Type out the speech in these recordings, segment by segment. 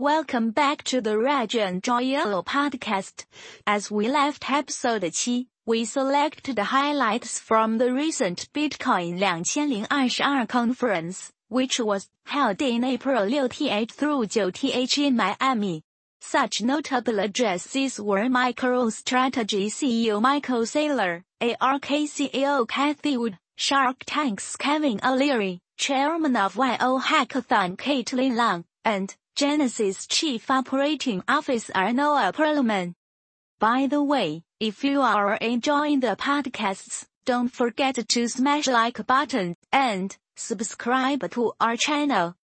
welcome back to the Reg and Joyello podcast. As we left episode 7, we selected the highlights from the recent Bitcoin 2022 conference, which was held in April 6th through 9th in Miami. Such notable addresses were MicroStrategy CEO Michael Saylor, ARK CEO Cathie Wood, Shark Tank's Kevin O'Leary, Chairman of YO Hackathon Caitlin Long, and Genesis Chief Operating Officer Noah Perlman. By the way, if you are enjoying the podcasts, don't forget to smash like button and subscribe to our channel.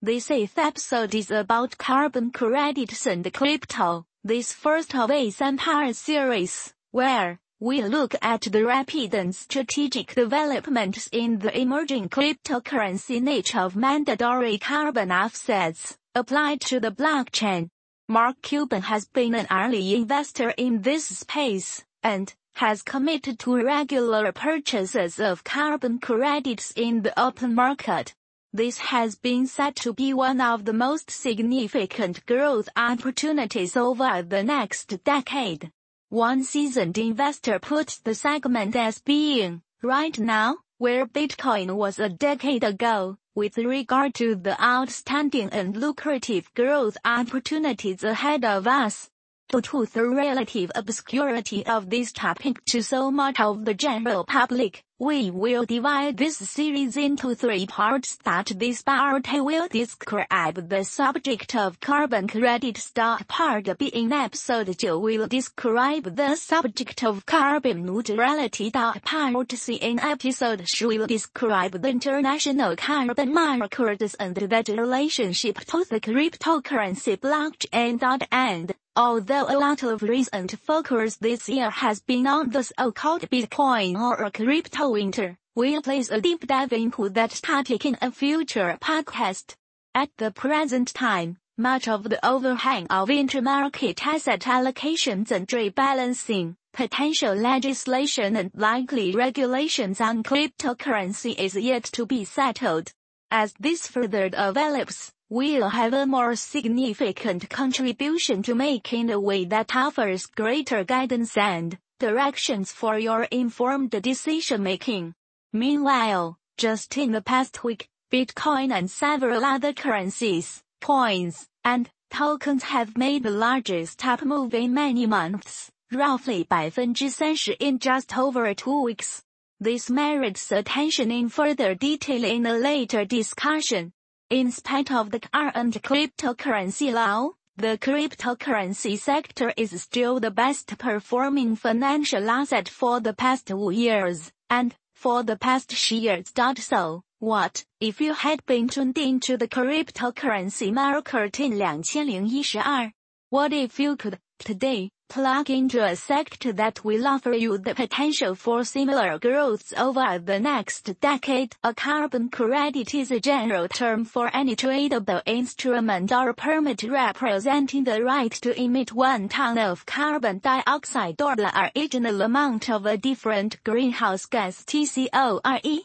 This eighth episode is about carbon credits and crypto, this first of a three-part series, where we look at the rapid and strategic developments in the emerging cryptocurrency niche of mandatory carbon offsets applied to the blockchain. Mark Cuban has been an early investor in this space and has committed to regular purchases of carbon credits in the open market. This has been said to be one of the most significant growth opportunities over the next decade. One seasoned investor put the segment as being, right now, where Bitcoin was a decade ago, with regard to the outstanding and lucrative growth opportunities ahead of us. To the relative obscurity of this topic to so much of the general public, we will divide this series into three parts that this part will describe the subject of carbon credit. Stock part B in episode 9 will describe the subject of carbon neutrality. Part C in episode 10 will describe the international carbon markets and that relationship to the cryptocurrency blockchain. And Although a lot of recent focus this year has been on the so-called Bitcoin or a crypto winter, we'll place a deep dive into that topic in a future podcast. At the present time, much of the overhang of intermarket asset allocations and rebalancing, potential legislation and likely regulations on cryptocurrency is yet to be settled. As this further develops, will have a more significant contribution to make in a way that offers greater guidance and directions for your informed decision making. Meanwhile, just in the past week, Bitcoin and several other currencies, coins, and tokens have made the largest up move in many months, roughly 30% in just over two weeks. This merits attention in further detail in a later discussion. In spite of the current cryptocurrency law, the cryptocurrency sector is still the best performing financial asset for the past two years, and for the past years. So, what if you had been tuned into the cryptocurrency market in 2012? What if you could, today, plug into a sector that will offer you the potential for similar growth over the next decade. A carbon credit is a general term for any tradable instrument or permit representing the right to emit one ton of carbon dioxide or the original amount of a different greenhouse gas TCORE.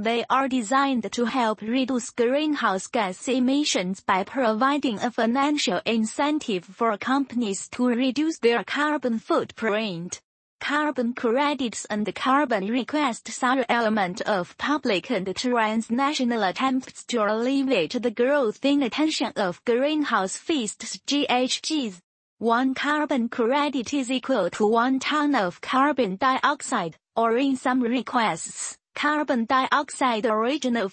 They are designed to help reduce greenhouse gas emissions by providing a financial incentive for companies to reduce their carbon footprint. Carbon credits and carbon requests are element of public and transnational attempts to alleviate the growth in attention of greenhouse feasts GHGs. One carbon credit is equal to one ton of carbon dioxide, or in some requests, Carbon dioxide original.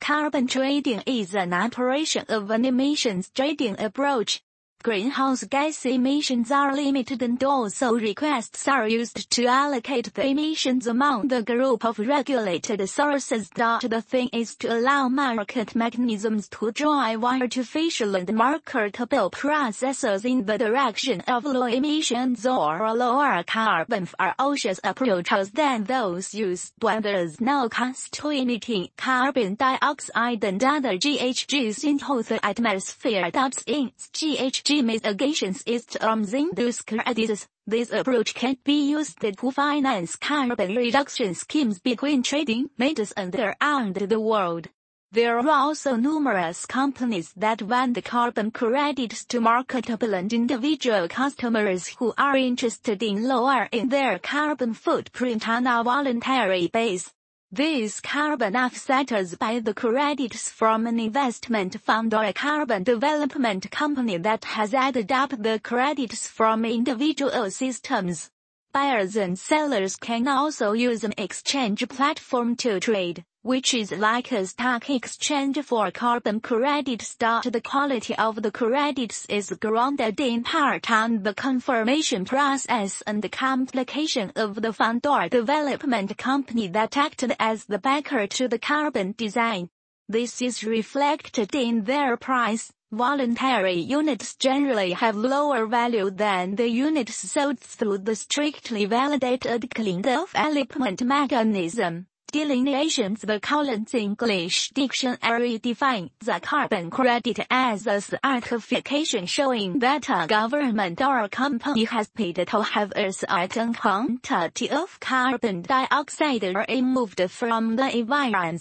Carbon trading is an operation of an emissions trading approach greenhouse gas emissions are limited and also requests are used to allocate the emissions among the group of regulated sources. The thing is to allow market mechanisms to drive artificial and marketable processes in the direction of low emissions or lower carbon for oceans approaches than those used when there is no cost to emitting carbon dioxide and other GHGs into the atmosphere. That's in GHG mitigations is terms induce credits. This approach can be used to finance carbon reduction schemes between trading majors and around the world. There are also numerous companies that vend carbon credits to marketable and individual customers who are interested in lowering their carbon footprint on a voluntary basis. These carbon offsetters buy the credits from an investment fund or a carbon development company that has added up the credits from individual systems. Buyers and sellers can also use an exchange platform to trade, which is like a stock exchange for carbon credits. The quality of the credits is grounded in part on the confirmation process and the complication of the fund or development company that acted as the backer to the carbon design. This is reflected in their price. Voluntary units generally have lower value than the units sold through the strictly validated clean development mechanism. Delineations The Collins English Dictionary defines the carbon credit as a certification showing that a government or a company has paid to have a certain quantity of carbon dioxide removed from the environment.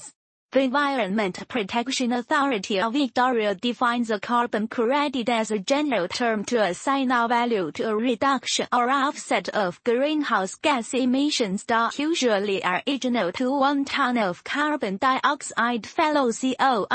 The Environment Protection Authority of Victoria defines a carbon credit as a general term to assign a value to a reduction or offset of greenhouse gas emissions that usually are equal to one ton of carbon dioxide fellow CORE.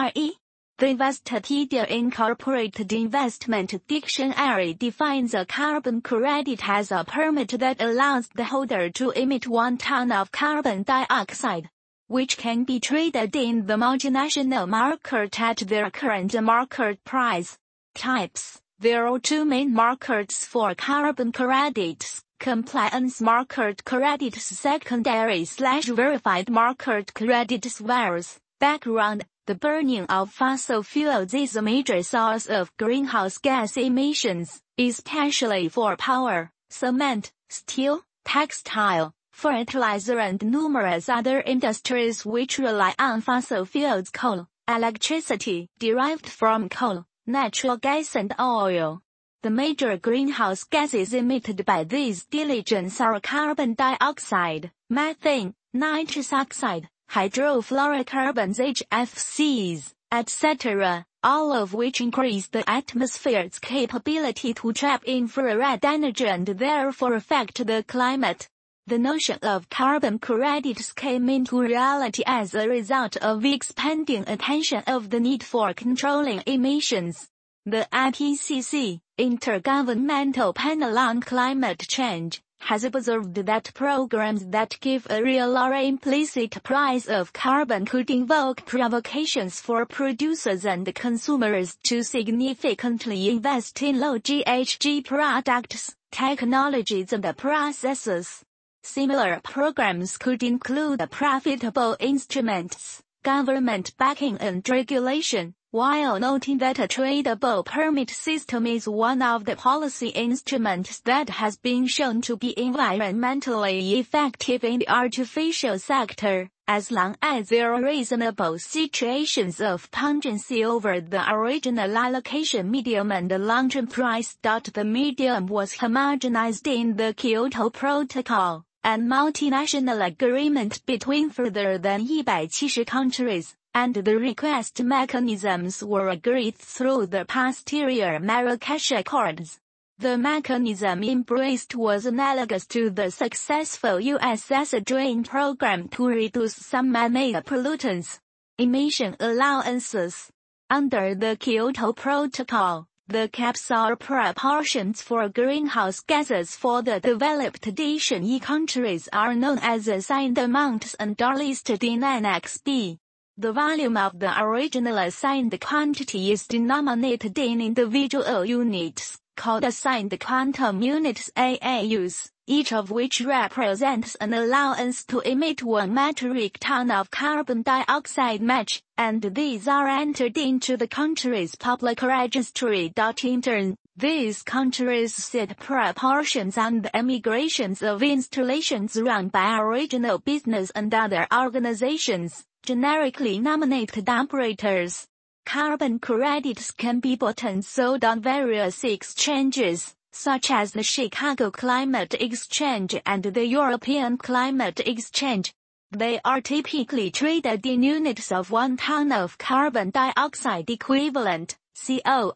The Investopedia Incorporated Investment Dictionary defines a carbon credit as a permit that allows the holder to emit one ton of carbon dioxide which can be traded in the multinational market at their current market price. Types There are two main markets for carbon credits, compliance market credits secondary slash verified market credits VARs. Background The burning of fossil fuels is a major source of greenhouse gas emissions, especially for power, cement, steel, textile, fertilizer and numerous other industries which rely on fossil fuels coal, electricity derived from coal, natural gas and oil. The major greenhouse gases emitted by these diligence are carbon dioxide, methane, nitrous oxide, hydrofluorocarbons HFCs, etc., all of which increase the atmosphere's capability to trap infrared energy and therefore affect the climate. The notion of carbon credits came into reality as a result of expanding attention of the need for controlling emissions. The IPCC, Intergovernmental Panel on Climate Change, has observed that programs that give a real or implicit price of carbon could invoke provocations for producers and consumers to significantly invest in low GHG products, technologies and processes. Similar programs could include profitable instruments, government backing and regulation, while noting that a tradable permit system is one of the policy instruments that has been shown to be environmentally effective in the artificial sector, as long as there are reasonable situations of pungency over the original allocation medium and the long-term price. The medium was homogenized in the Kyoto Protocol and multinational agreement between further than 170 countries, and the request mechanisms were agreed through the posterior Marrakesh Accords. The mechanism embraced was analogous to the successful U.S. acid rain program to reduce some man-made pollutants. Emission allowances. Under the Kyoto Protocol, the caps are proportions for greenhouse gases for the developed DSHME countries are known as assigned amounts and are listed in Annex B. The volume of the original assigned quantity is denominated in individual units, called assigned quantum units AAUs each of which represents an allowance to emit one metric ton of carbon dioxide match, and these are entered into the country's public registry. In turn, these countries set proportions on the emigrations of installations run by original business and other organizations, generically nominated operators. Carbon credits can be bought and sold on various exchanges such as the Chicago Climate Exchange and the European Climate Exchange. They are typically traded in units of 1 ton of carbon dioxide equivalent, CORE.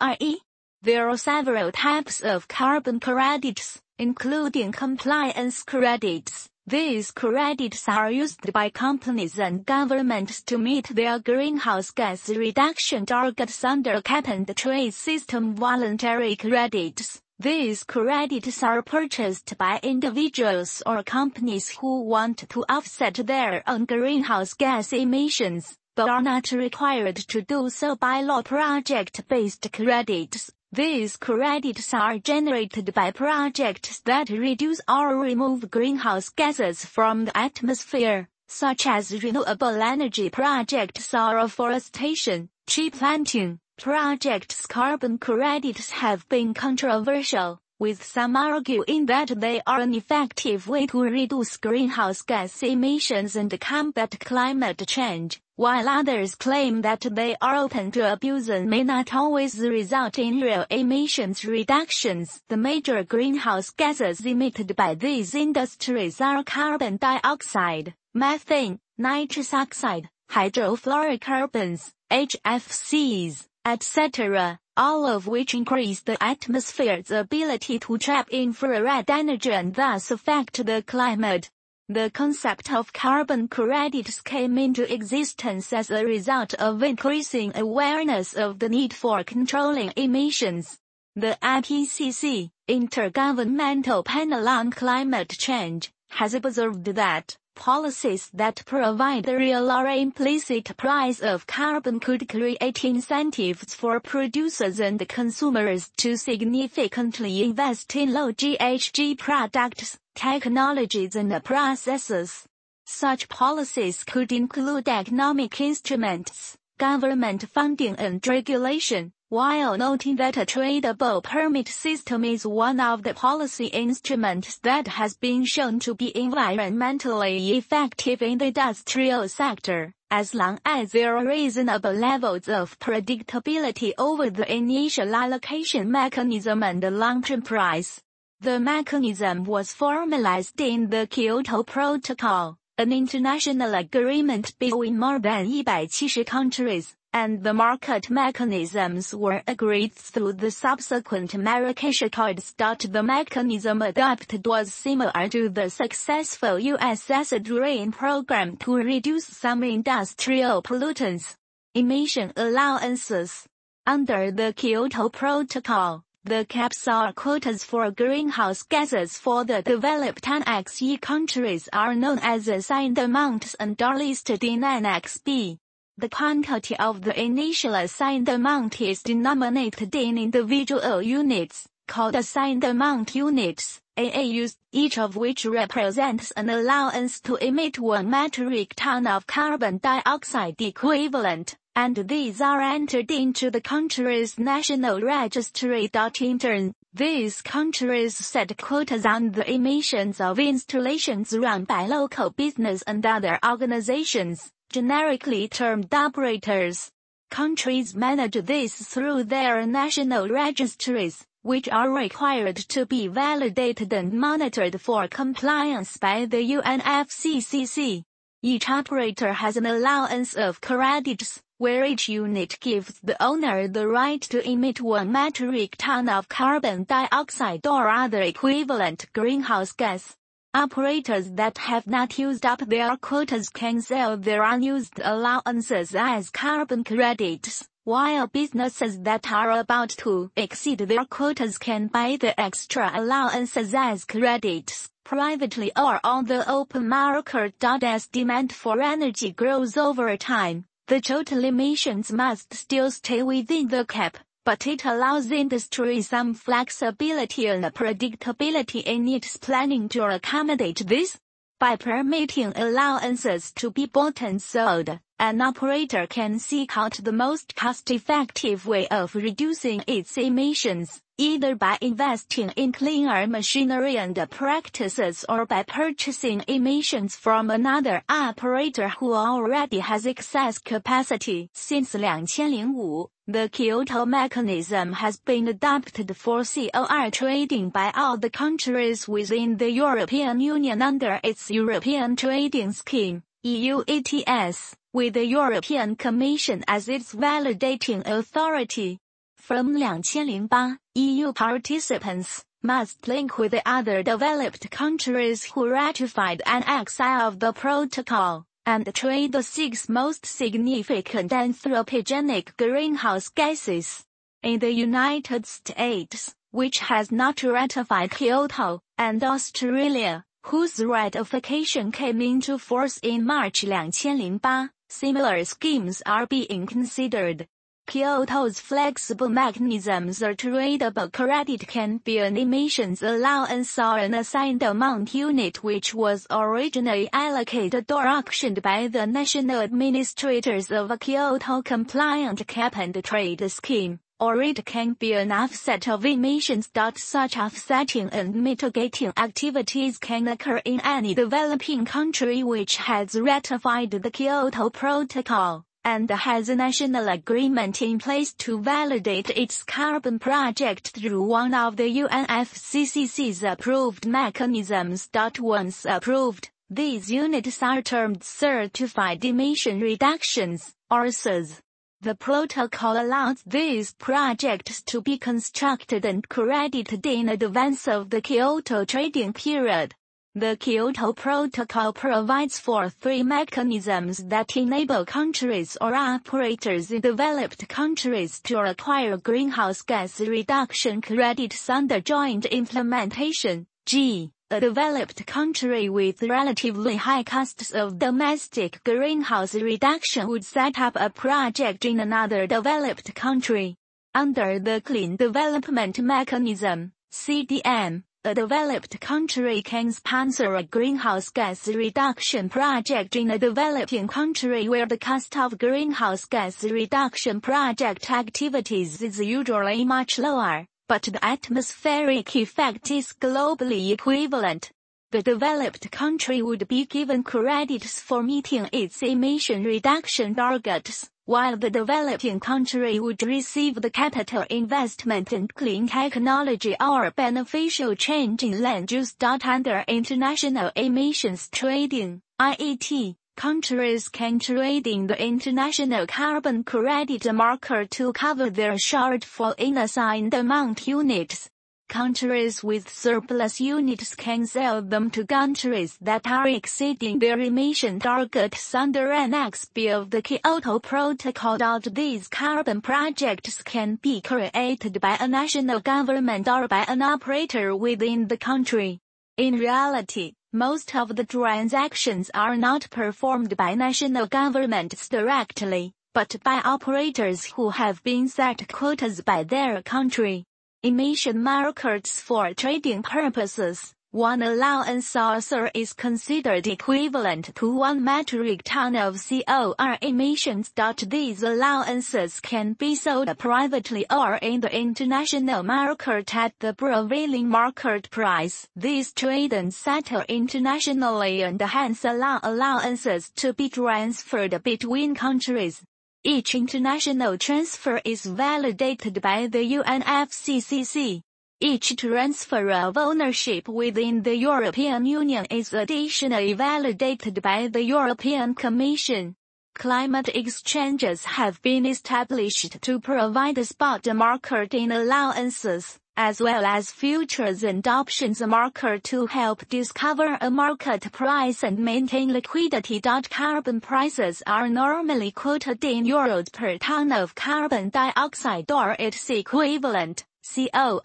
There are several types of carbon credits, including compliance credits. These credits are used by companies and governments to meet their greenhouse gas reduction targets under cap and trade system voluntary credits. These credits are purchased by individuals or companies who want to offset their own greenhouse gas emissions, but are not required to do so by law project-based credits. These credits are generated by projects that reduce or remove greenhouse gases from the atmosphere, such as renewable energy projects or afforestation, tree planting, Project's carbon credits have been controversial, with some arguing that they are an effective way to reduce greenhouse gas emissions and combat climate change, while others claim that they are open to abuse and may not always result in real emissions reductions. The major greenhouse gases emitted by these industries are carbon dioxide, methane, nitrous oxide, hydrofluorocarbons, HFCs, etc., all of which increase the atmosphere's ability to trap infrared energy and thus affect the climate. The concept of carbon credits came into existence as a result of increasing awareness of the need for controlling emissions. The IPCC, Intergovernmental Panel on Climate Change, has observed that Policies that provide a real or implicit price of carbon could create incentives for producers and consumers to significantly invest in low GHG products, technologies and processes. Such policies could include economic instruments, government funding and regulation, while noting that a tradable permit system is one of the policy instruments that has been shown to be environmentally effective in the industrial sector, as long as there are reasonable levels of predictability over the initial allocation mechanism and the long-term price. The mechanism was formalized in the Kyoto Protocol, an international agreement between more than 170 countries, and the market mechanisms were agreed through the subsequent Marrakesh Accords. The mechanism adopted was similar to the successful U.S. acid rain program to reduce some industrial pollutants. Emission allowances. Under the Kyoto Protocol, the caps or quotas for greenhouse gases for the developed Annex E countries are known as assigned amounts and are listed in Annex B. The quantity of the initial assigned amount is denominated in individual units, called assigned amount units, AAUs, each of which represents an allowance to emit 1 metric ton of carbon dioxide equivalent, and these are entered into the country's national registry. In turn, these countries set quotas on the emissions of installations run by local business and other organizations generically termed operators. Countries manage this through their national registries, which are required to be validated and monitored for compliance by the UNFCCC. Each operator has an allowance of credits, where each unit gives the owner the right to emit one metric ton of carbon dioxide or other equivalent greenhouse gas. Operators that have not used up their quotas can sell their unused allowances as carbon credits, while businesses that are about to exceed their quotas can buy the extra allowances as credits, privately or on the open market. As demand for energy grows over time, the total emissions must still stay within the cap but it allows industry some flexibility and predictability in its planning to accommodate this. By permitting allowances to be bought and sold, an operator can seek out the most cost-effective way of reducing its emissions, either by investing in cleaner machinery and practices or by purchasing emissions from another operator who already has excess capacity. Since 2005, the Kyoto mechanism has been adopted for COR trading by all the countries within the European Union under its European Trading Scheme EU ETS, with the European Commission as its validating authority. From 2008, EU participants must link with the other developed countries who ratified Annex I of the protocol, and trade the six most significant anthropogenic greenhouse gases. In the United States, which has not ratified Kyoto, and Australia, whose ratification came into force in March 2008, similar schemes are being considered. Kyoto's flexible mechanisms or tradable credit can be an emissions allowance or an assigned amount unit which was originally allocated or auctioned by the national administrators of a Kyoto-compliant cap-and-trade scheme, or it can be an offset of emissions. Such offsetting and mitigating activities can occur in any developing country which has ratified the Kyoto Protocol and has a national agreement in place to validate its carbon project through one of the UNFCCC's approved mechanisms. Once approved, these units are termed Certified Emission Reductions, or CERs. The protocol allows these projects to be constructed and credited in advance of the Kyoto trading period. The Kyoto Protocol provides for three mechanisms that enable countries or operators in developed countries to acquire greenhouse gas reduction credits under joint implementation. G. A developed country with relatively high costs of domestic greenhouse reduction would set up a project in another developed country. Under the Clean Development Mechanism, CDM, a developed country can sponsor a greenhouse gas reduction project in a developing country where the cost of greenhouse gas reduction project activities is usually much lower, but the atmospheric effect is globally equivalent. The developed country would be given credits for meeting its emission reduction targets while the developing country would receive the capital investment in clean technology or beneficial change in land use. Under international emissions trading, IET, countries can trade in the international carbon credit market to cover their shortfall in assigned amount units. Countries with surplus units can sell them to countries that are exceeding their emission targets under Annex B of the Kyoto Protocol. These carbon projects can be created by a national government or by an operator within the country. In reality, most of the transactions are not performed by national governments directly, but by operators who have been set quotas by their country emission markets for trading purposes. One allowance also is considered equivalent to one metric ton of COR emissions. These allowances can be sold privately or in the international market at the prevailing market price. These trade and settle internationally and hence allow allowances to be transferred between countries. Each international transfer is validated by the UNFCCC. Each transfer of ownership within the European Union is additionally validated by the European Commission. Climate exchanges have been established to provide a spot market in allowances as well as futures and options market to help discover a market price and maintain liquidity. Carbon prices are normally quoted in euros per ton of carbon dioxide or its equivalent, CORE.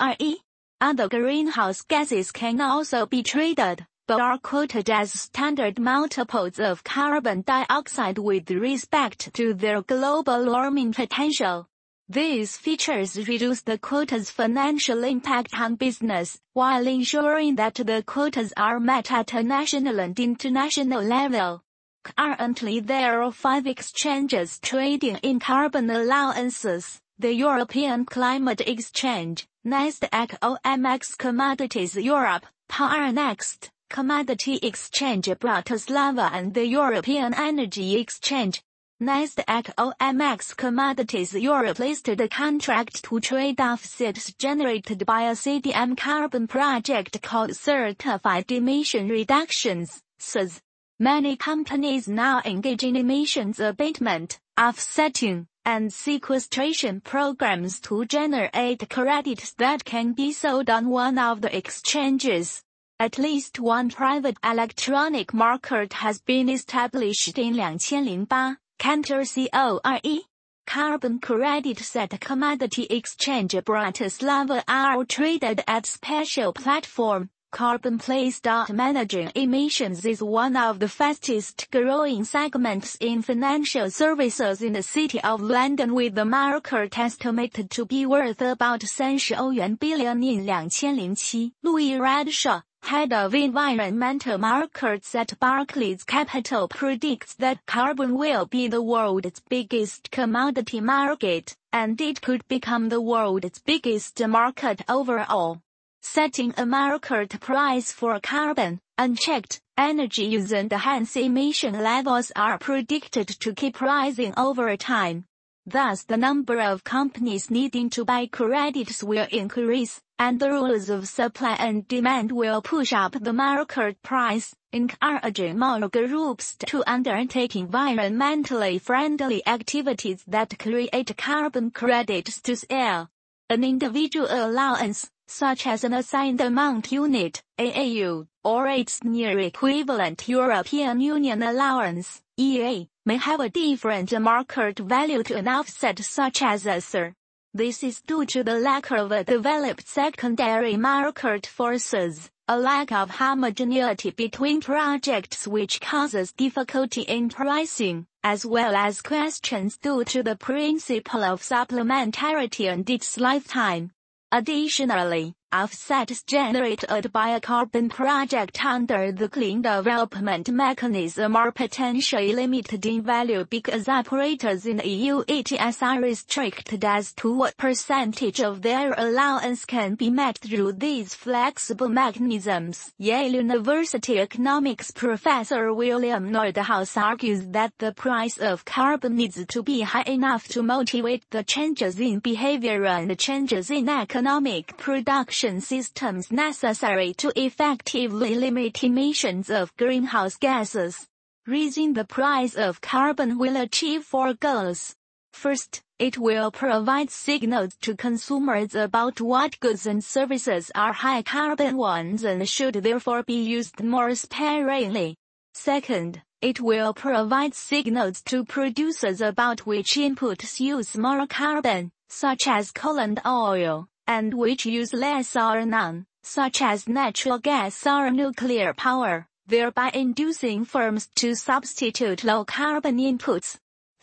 Other greenhouse gases can also be traded, but are quoted as standard multiples of carbon dioxide with respect to their global warming potential. These features reduce the quota's financial impact on business, while ensuring that the quotas are met at a national and international level. Currently there are five exchanges trading in carbon allowances, the European Climate Exchange, Nasdaq OMX Commodities Europe, Next, Commodity Exchange Bratislava and the European Energy Exchange, Nasdaq OMX Commodities Europe listed a contract to trade offsets generated by a CDM carbon project called Certified Emission Reductions, CERs. Many companies now engage in emissions abatement, offsetting, and sequestration programs to generate credits that can be sold on one of the exchanges. At least one private electronic market has been established in 2008, Cantor CORE. Carbon credits at commodity exchange Bratislava are traded at special platform, Carbon Place. Managing emissions is one of the fastest growing segments in financial services in the City of London with the market estimated to be worth about 30 billion billion in 2007. Louis Redshaw, head of environmental markets at Barclays Capital predicts that carbon will be the world's biggest commodity market, and it could become the world's biggest market overall setting a market price for carbon, unchecked, energy use and hence emission levels are predicted to keep rising over time. Thus the number of companies needing to buy credits will increase, and the rules of supply and demand will push up the market price, encouraging more groups to undertake environmentally friendly activities that create carbon credits to sell. An individual allowance, such as an assigned amount unit, AAU, or its near equivalent European Union allowance, EA, may have a different market value to an offset such as a CER. This is due to the lack of a developed secondary market forces, a lack of homogeneity between projects which causes difficulty in pricing, as well as questions due to the principle of supplementarity and its lifetime. Additionally, offsets generated by a carbon project under the clean development mechanism are potentially limited in value because operators in EU ETS are restricted as to what percentage of their allowance can be met through these flexible mechanisms. Yale University economics professor William Nordhaus argues that the price of carbon needs to be high enough to motivate the changes in behavior and changes in economic production systems necessary to effectively limit emissions of greenhouse gases. Raising the price of carbon will achieve four goals. First, it will provide signals to consumers about what goods and services are high carbon ones and should therefore be used more sparingly. Second, it will provide signals to producers about which inputs use more carbon, such as coal and oil, and which use less or none, such as natural gas or nuclear power, thereby inducing firms to substitute low carbon inputs.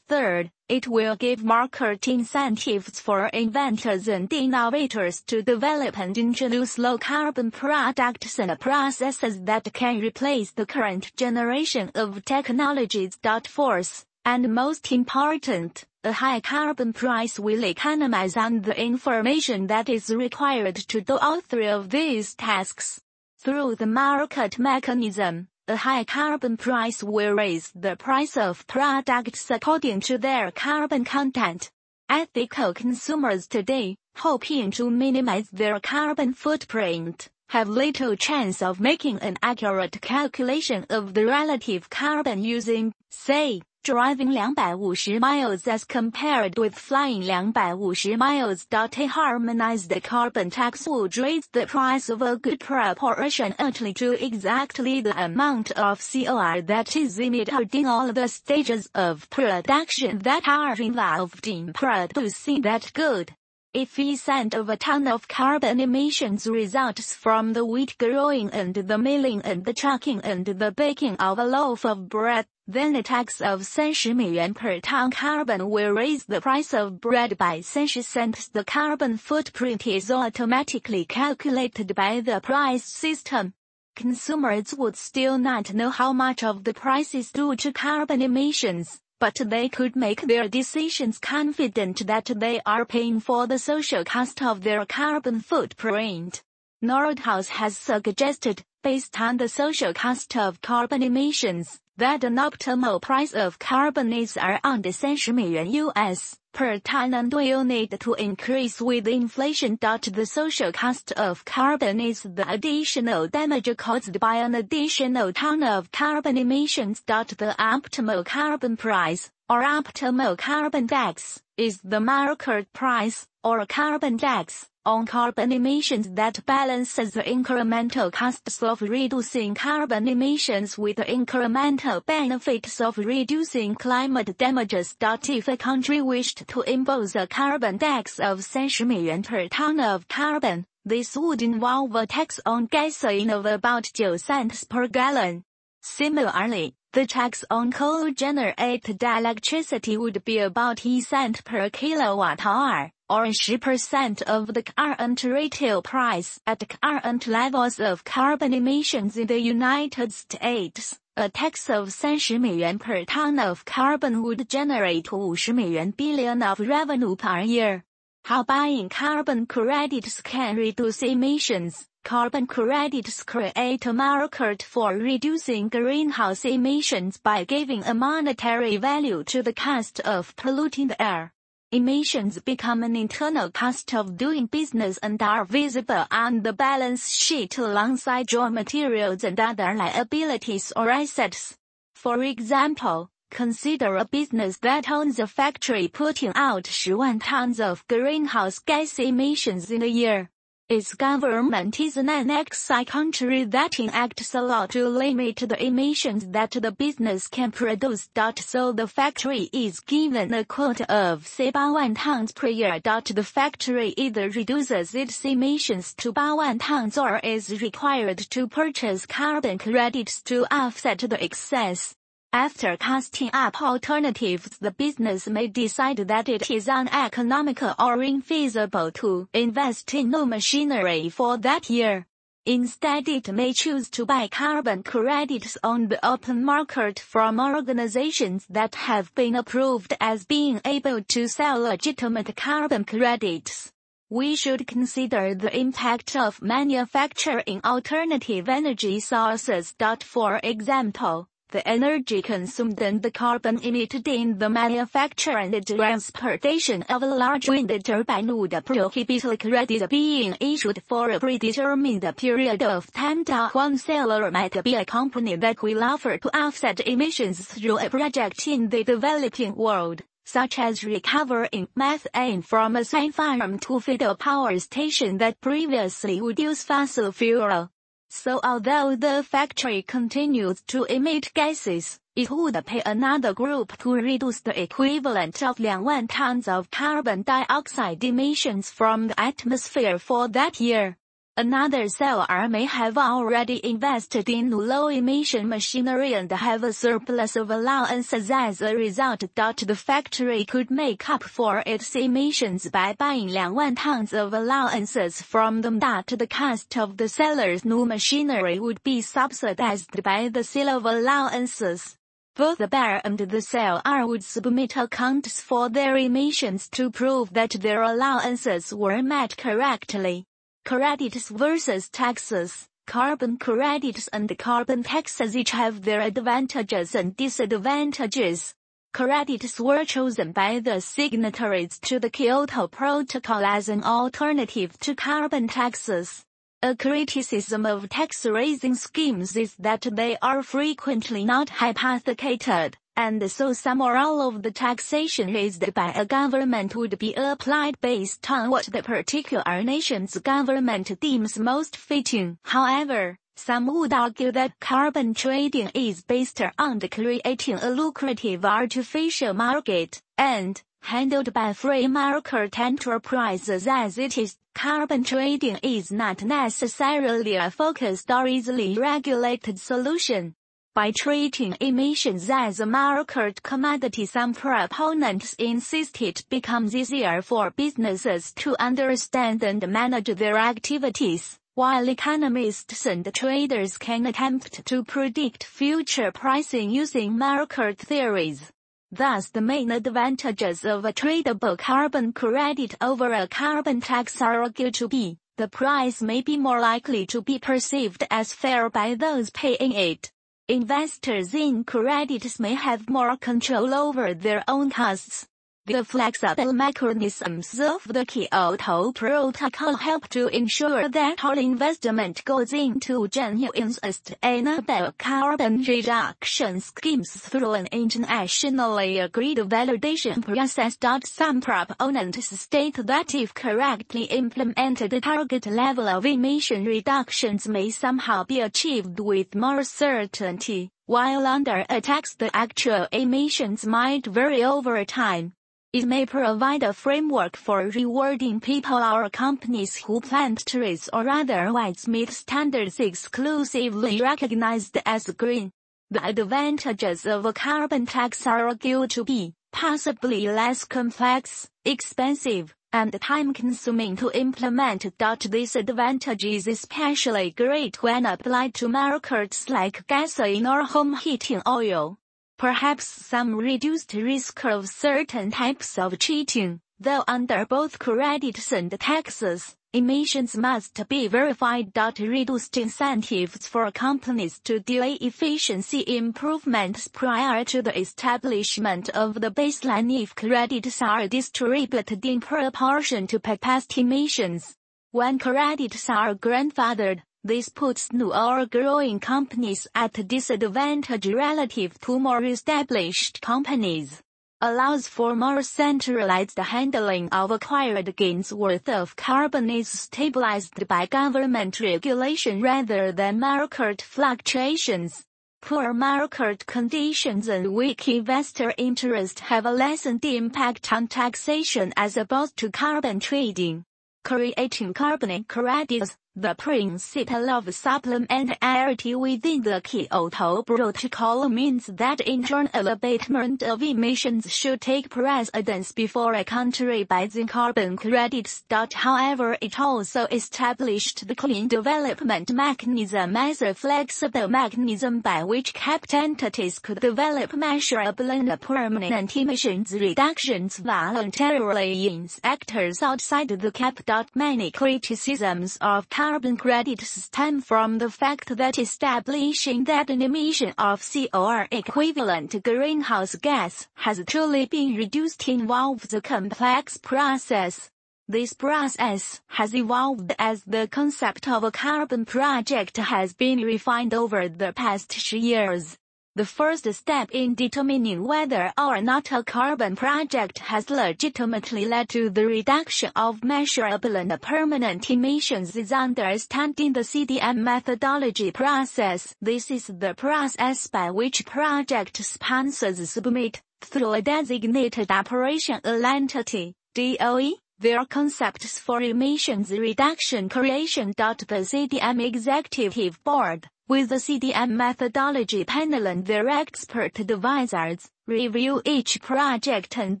Third, it will give market incentives for inventors and innovators to develop and introduce low carbon products and processes that can replace the current generation of technologies. Fourth, and most important, a high carbon price will economize on the information that is required to do all three of these tasks. Through the market mechanism, a high carbon price will raise the price of products according to their carbon content. Ethical consumers today, hoping to minimize their carbon footprint, have little chance of making an accurate calculation of the relative carbon using, say, driving 250 miles as compared with flying 250 miles. A harmonized carbon tax would raise the price of a good proportionately to exactly the amount of CO that is emitted in all the stages of production that are involved in producing that good. If a cent of a ton of carbon emissions results from the wheat growing and the milling and the trucking and the baking of a loaf of bread, then a tax of 30 million per ton carbon will raise the price of bread by 30 cents. The carbon footprint is automatically calculated by the price system. Consumers would still not know how much of the price is due to carbon emissions, but they could make their decisions confident that they are paying for the social cost of their carbon footprint. Nordhaus has suggested, based on the social cost of carbon emissions, that an optimal price of carbon is around 30美元 US per ton and will need to increase with inflation. The social cost of carbon is the additional damage caused by an additional ton of carbon emissions. The optimal carbon price, or optimal carbon tax, is the market price, or carbon tax, on carbon emissions that balances the incremental costs of reducing carbon emissions with the incremental benefits of reducing climate damages. If a country wished to impose a carbon tax of 30美元 per ton of carbon, this would involve a tax on gasoline of about 9 cents per gallon. Similarly, the tax on coal-generated electricity would be about 1 cent per kilowatt hour or 10% of the current retail price at current levels of carbon emissions in the United States. A tax of 30美元 per ton of carbon would generate 50美元 billion of revenue per year. How buying carbon credits can reduce emissions. Carbon credits create a market for reducing greenhouse emissions by giving a monetary value to the cost of polluting the air. Emissions become an internal cost of doing business and are visible on the balance sheet alongside raw materials and other liabilities or assets. For example, consider a business that owns a factory putting out 10万 tons of greenhouse gas emissions in a year. Its government is an annexed country that enacts a law to limit the emissions that the business can produce. So the factory is given a quota of say 8万 tons per year. The factory either reduces its emissions to 8万 tons or is required to purchase carbon credits to offset the excess. After casting up alternatives the business may decide that it is uneconomical or infeasible to invest in new machinery for that year. Instead it may choose to buy carbon credits on the open market from organizations that have been approved as being able to sell legitimate carbon credits. We should consider the impact of manufacturing alternative energy sources. For example, the energy consumed and the carbon emitted in the manufacture and transportation of a large wind turbine would prohibit credit being issued for a predetermined period of time. One seller might be a company that will offer to offset emissions through a project in the developing world, such as recovering methane from a sand farm to feed a power station that previously would use fossil fuel. So although the factory continues to emit gases, it would pay another group to reduce the equivalent of 2 tons of carbon dioxide emissions from the atmosphere for that year. Another seller may have already invested in low-emission machinery and have a surplus of allowances as a result. The factory could make up for its emissions by buying 2 tons of allowances from them. The cost of the seller's new machinery would be subsidized by the sale of allowances. Both the buyer and the seller would submit accounts for their emissions to prove that their allowances were met correctly. Credits versus taxes. Carbon credits and carbon taxes each have their advantages and disadvantages. Credits were chosen by the signatories to the Kyoto Protocol as an alternative to carbon taxes. A criticism of tax-raising schemes is that they are frequently not hypothecated and so some or all of the taxation raised by a government would be applied based on what the particular nation's government deems most fitting. However, some would argue that carbon trading is based on creating a lucrative artificial market, and, handled by free market enterprises as it is, carbon trading is not necessarily a focused or easily regulated solution. By treating emissions as a market commodity some proponents insist it becomes easier for businesses to understand and manage their activities, while economists and traders can attempt to predict future pricing using market theories. Thus the main advantages of a tradable carbon credit over a carbon tax are argued to be, the price may be more likely to be perceived as fair by those paying it Investors in credits may have more control over their own costs. The flexible mechanisms of the Kyoto Protocol help to ensure that all investment goes into genuine sustainable carbon reduction schemes through an internationally agreed validation process. Some proponents state that if correctly implemented the target level of emission reductions may somehow be achieved with more certainty, while under attacks the actual emissions might vary over time. It may provide a framework for rewarding people or companies who plant trees or otherwise meet standards exclusively recognized as green. The advantages of a carbon tax are argued to be possibly less complex, expensive, and time-consuming to implement. This advantage is especially great when applied to markets like gasoline or home heating oil. Perhaps some reduced risk of certain types of cheating, though under both credits and taxes, emissions must be verified. Reduced incentives for companies to delay efficiency improvements prior to the establishment of the baseline if credits are distributed in proportion to past emissions. When credits are grandfathered, this puts new or growing companies at disadvantage relative to more established companies. Allows for more centralized handling of acquired gains worth of carbon is stabilized by government regulation rather than market fluctuations. Poor market conditions and weak investor interest have a lessened impact on taxation as opposed to carbon trading. Creating carbon credits the principle of supplementarity within the Kyoto Protocol means that internal abatement of emissions should take precedence before a country buys in carbon credits. However, it also established the Clean Development Mechanism as a flexible mechanism by which capped entities could develop measurable and permanent emissions reductions voluntarily in sectors outside the cap. Many criticisms of carbon credits stem from the fact that establishing that an emission of CO equivalent greenhouse gas has truly been reduced involves a complex process. This process has evolved as the concept of a carbon project has been refined over the past years. The first step in determining whether or not a carbon project has legitimately led to the reduction of measurable and permanent emissions is understanding the CDM methodology process. This is the process by which project sponsors submit, through a designated operational entity, DOE, their concepts for emissions reduction creation. The CDM Executive Board with the CDM methodology panel and their expert advisors, review each project and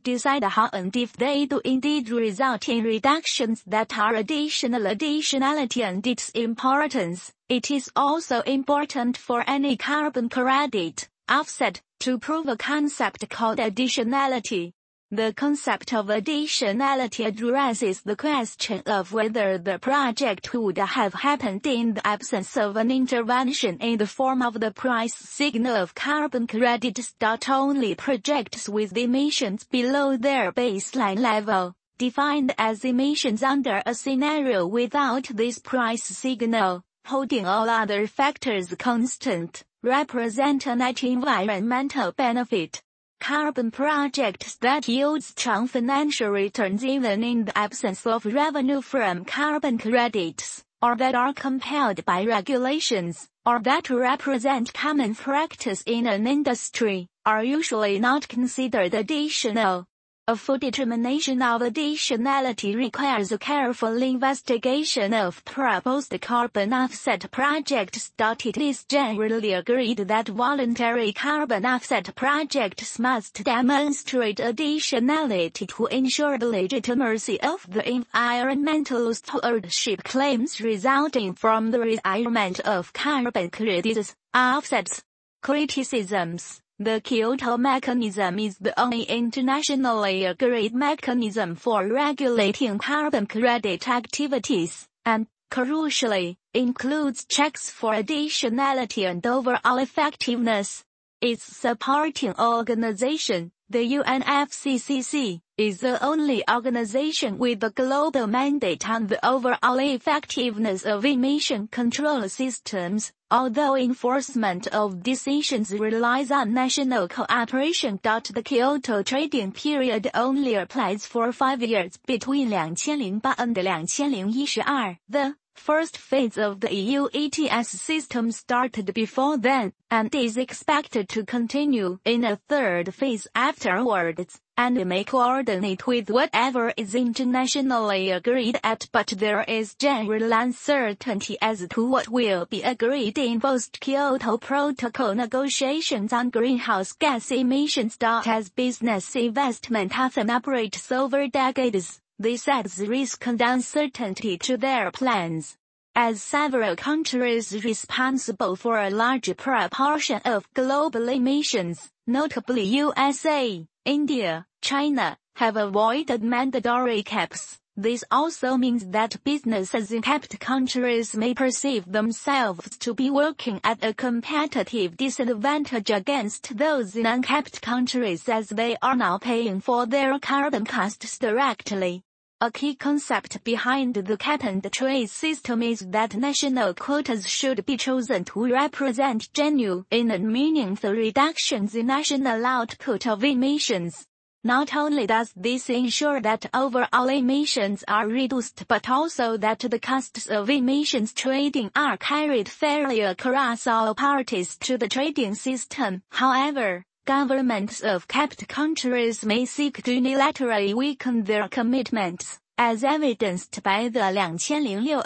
decide how and if they do indeed result in reductions that are additional additionality and its importance. It is also important for any carbon credit, offset, to prove a concept called additionality. The concept of additionality addresses the question of whether the project would have happened in the absence of an intervention in the form of the price signal of carbon credits. Only projects with emissions below their baseline level, defined as emissions under a scenario without this price signal, holding all other factors constant, represent a net environmental benefit. Carbon projects that yield strong financial returns even in the absence of revenue from carbon credits, or that are compelled by regulations, or that represent common practice in an industry, are usually not considered additional. A full determination of additionality requires a careful investigation of proposed carbon offset projects. It is generally agreed that voluntary carbon offset projects must demonstrate additionality to ensure the legitimacy of the environmental stewardship claims resulting from the retirement of carbon credits, offsets, criticisms the Kyoto mechanism is the only internationally agreed mechanism for regulating carbon credit activities, and, crucially, includes checks for additionality and overall effectiveness. Its supporting organization, the UNFCCC, is the only organization with a global mandate on the overall effectiveness of emission control systems, although enforcement of decisions relies on national cooperation. The Kyoto trading period only applies for five years between 2008 and 2012. The First phase of the EU ETS system started before then, and is expected to continue in a third phase afterwards, and may coordinate with whatever is internationally agreed at but there is general uncertainty as to what will be agreed in post-Kyoto Protocol negotiations on greenhouse gas emissions. As business investment often operates over decades, this adds risk and uncertainty to their plans. As several countries responsible for a large proportion of global emissions, notably USA, India, China, have avoided mandatory caps. This also means that businesses in capped countries may perceive themselves to be working at a competitive disadvantage against those in uncapped countries as they are now paying for their carbon costs directly. A key concept behind the cap and trade system is that national quotas should be chosen to represent genuine and meaningful reductions in national output of emissions. Not only does this ensure that overall emissions are reduced but also that the costs of emissions trading are carried fairly across all parties to the trading system. However, Governments of capped countries may seek to unilaterally weaken their commitments, as evidenced by the 2006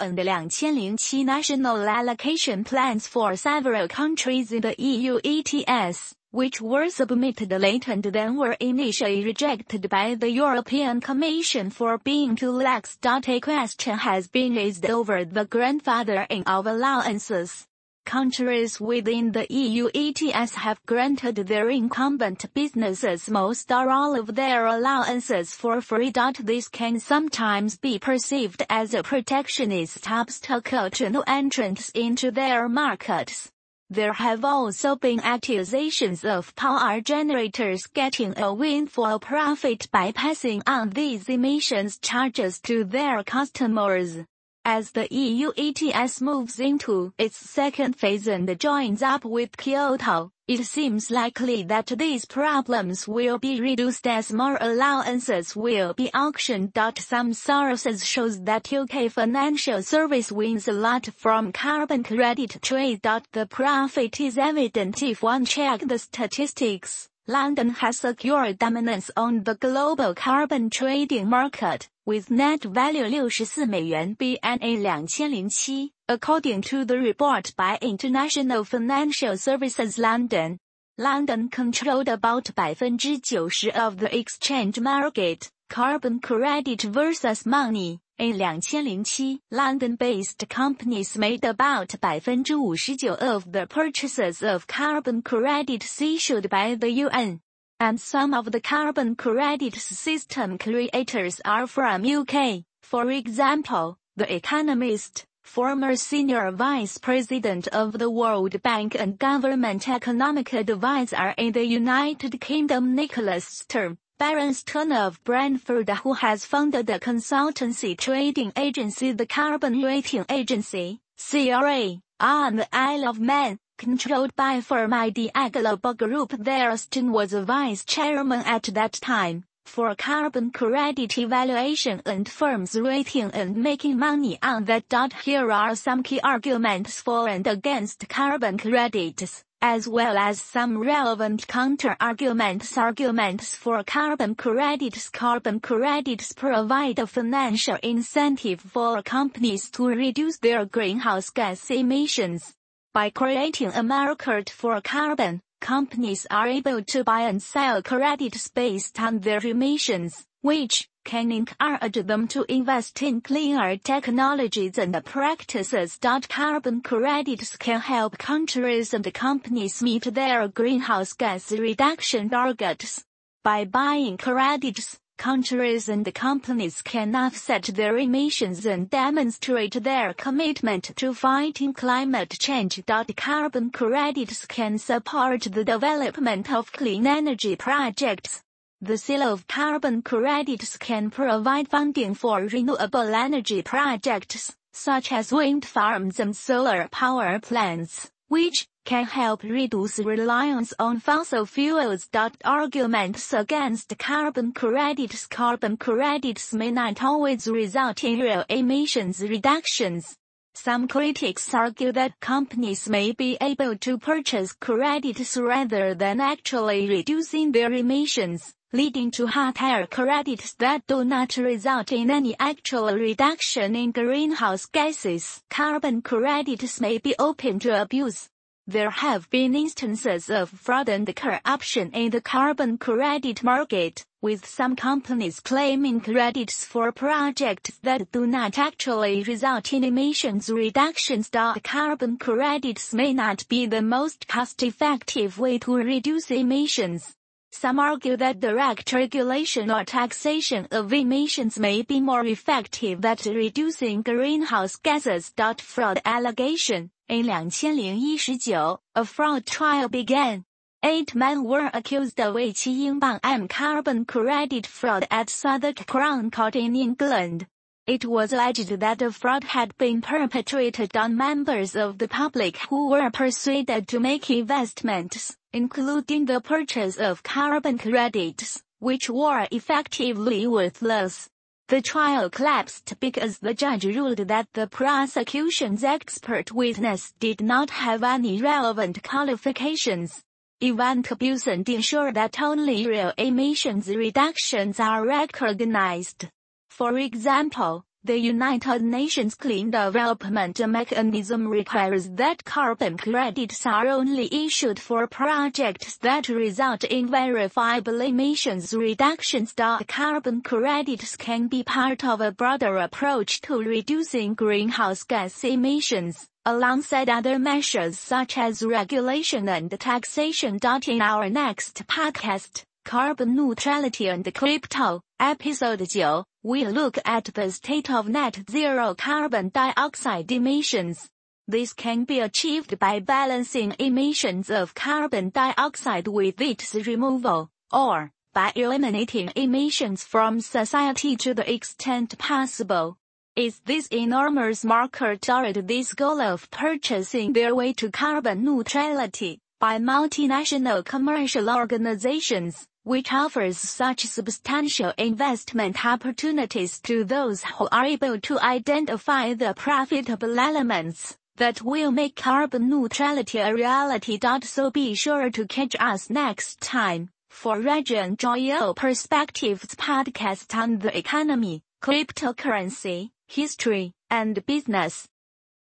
and 2007 national allocation plans for several countries in the EU ETS, which were submitted late and then were initially rejected by the European Commission for being too lax. A question has been raised over the grandfathering of allowances. Countries within the EU ETS have granted their incumbent businesses most or all of their allowances for free. This can sometimes be perceived as a protectionist obstacle to new entrants into their markets. There have also been accusations of power generators getting a windfall profit by passing on these emissions charges to their customers. As the EU ETS moves into its second phase and joins up with Kyoto, it seems likely that these problems will be reduced as more allowances will be auctioned. Some sources shows that UK financial service wins a lot from carbon credit trade. The profit is evident if one check the statistics. London has secured dominance on the global carbon trading market, with net value 64美元 BNA 2007, according to the report by International Financial Services London. London controlled about 90% of the exchange market, carbon credit versus money. In 2007, London-based companies made about 59% of the purchases of carbon credits issued by the UN. And some of the carbon credits system creators are from UK. For example, The Economist, former senior vice president of the World Bank and government economic advisor in the United Kingdom Nicholas Stern, Baron Stern of Brentford who has founded the consultancy trading agency the Carbon Rating Agency, CRA, on the Isle of Man, controlled by Firm Idea Global Group there Stern was a vice chairman at that time, for carbon credit evaluation and firms rating and making money on that. Here are some key arguments for and against carbon credits as well as some relevant counter-arguments arguments for carbon credits. Carbon credits provide a financial incentive for companies to reduce their greenhouse gas emissions. By creating a market for carbon, companies are able to buy and sell credits based on their emissions, which, can encourage them to invest in cleaner technologies and practices. Carbon credits can help countries and companies meet their greenhouse gas reduction targets. By buying credits, countries and companies can offset their emissions and demonstrate their commitment to fighting climate change. Carbon credits can support the development of clean energy projects. The sale of carbon credits can provide funding for renewable energy projects, such as wind farms and solar power plants, which can help reduce reliance on fossil fuels. Arguments against carbon credits Carbon credits may not always result in real emissions reductions. Some critics argue that companies may be able to purchase credits rather than actually reducing their emissions, leading to air credits that do not result in any actual reduction in greenhouse gases. Carbon credits may be open to abuse, there have been instances of fraud and corruption in the carbon credit market, with some companies claiming credits for projects that do not actually result in emissions reductions. Carbon credits may not be the most cost-effective way to reduce emissions. Some argue that direct regulation or taxation of emissions may be more effective at reducing greenhouse gases. Fraud allegation in 2019, a fraud trial began. Eight men were accused of 1英镑 M carbon credit fraud at Southwark Crown Court in England. It was alleged that the fraud had been perpetrated on members of the public who were persuaded to make investments, including the purchase of carbon credits, which were effectively worthless. The trial collapsed because the judge ruled that the prosecution's expert witness did not have any relevant qualifications. Event abusement ensure that only real emissions reductions are recognized. For example, the United Nations Clean Development Mechanism requires that carbon credits are only issued for projects that result in verifiable emissions reductions. Carbon credits can be part of a broader approach to reducing greenhouse gas emissions, alongside other measures such as regulation and taxation. In our next podcast, Carbon Neutrality and Crypto, Episode 9, we look at the state of net zero carbon dioxide emissions. This can be achieved by balancing emissions of carbon dioxide with its removal, or by eliminating emissions from society to the extent possible. Is this enormous market toward this goal of purchasing their way to carbon neutrality by multinational commercial organizations? Which offers such substantial investment opportunities to those who are able to identify the profitable elements that will make carbon neutrality a reality. So be sure to catch us next time for Region Joyo Perspectives podcast on the economy, cryptocurrency, history, and business.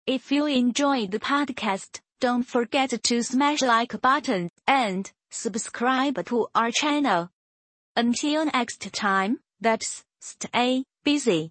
If you enjoyed the podcast, don't forget to smash like button and subscribe to our channel. Until next time, that's stay busy.